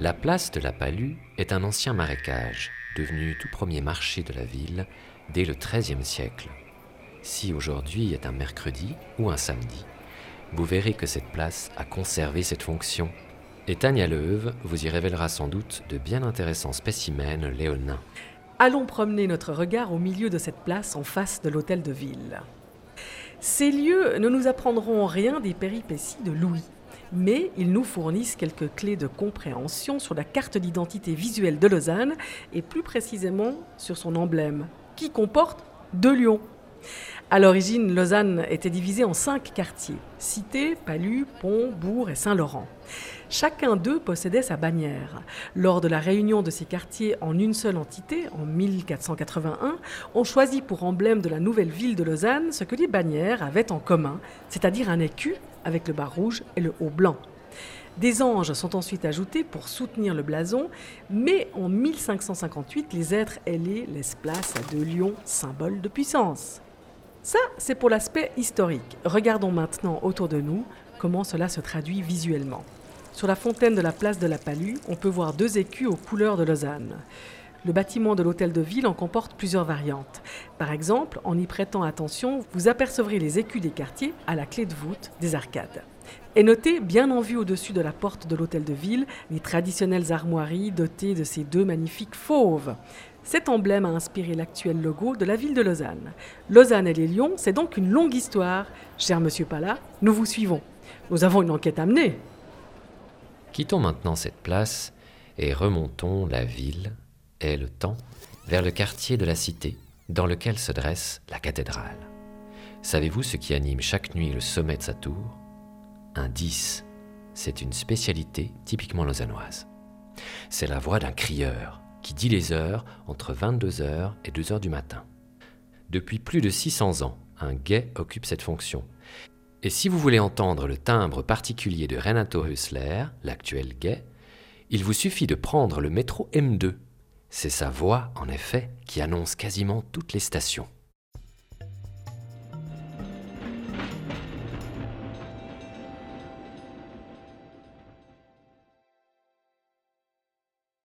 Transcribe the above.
La place de la Palue est un ancien marécage, devenu tout premier marché de la ville dès le XIIIe siècle. Si aujourd'hui est un mercredi ou un samedi, vous verrez que cette place a conservé cette fonction. Et Tania Leuve vous y révélera sans doute de bien intéressants spécimens léonins. Allons promener notre regard au milieu de cette place en face de l'hôtel de ville. Ces lieux ne nous apprendront rien des péripéties de Louis, mais ils nous fournissent quelques clés de compréhension sur la carte d'identité visuelle de Lausanne et plus précisément sur son emblème, qui comporte deux lions. À l'origine, Lausanne était divisée en cinq quartiers Cité, Palu, Pont, Bourg et Saint-Laurent. Chacun d'eux possédait sa bannière. Lors de la réunion de ces quartiers en une seule entité, en 1481, on choisit pour emblème de la nouvelle ville de Lausanne ce que les bannières avaient en commun, c'est-à-dire un écu avec le bas rouge et le haut blanc. Des anges sont ensuite ajoutés pour soutenir le blason, mais en 1558, les êtres ailés laissent place à deux lions, symbole de puissance. Ça, c'est pour l'aspect historique. Regardons maintenant autour de nous comment cela se traduit visuellement. Sur la fontaine de la place de la Palue, on peut voir deux écus aux couleurs de Lausanne. Le bâtiment de l'hôtel de ville en comporte plusieurs variantes. Par exemple, en y prêtant attention, vous apercevrez les écus des quartiers à la clé de voûte des arcades. Et notez, bien en vue au-dessus de la porte de l'hôtel de ville, les traditionnelles armoiries dotées de ces deux magnifiques fauves. Cet emblème a inspiré l'actuel logo de la ville de Lausanne. Lausanne et les lions, c'est donc une longue histoire. Cher monsieur Pala, nous vous suivons. Nous avons une enquête à mener. Quittons maintenant cette place et remontons la ville et le temps vers le quartier de la cité dans lequel se dresse la cathédrale. Savez-vous ce qui anime chaque nuit le sommet de sa tour? Un 10. C'est une spécialité typiquement lausannoise. C'est la voix d'un crieur qui dit les heures entre 22h et 2h du matin. Depuis plus de 600 ans, un guet occupe cette fonction. Et si vous voulez entendre le timbre particulier de Renato Hüssler, l'actuel guet, il vous suffit de prendre le métro M2. C'est sa voix, en effet, qui annonce quasiment toutes les stations.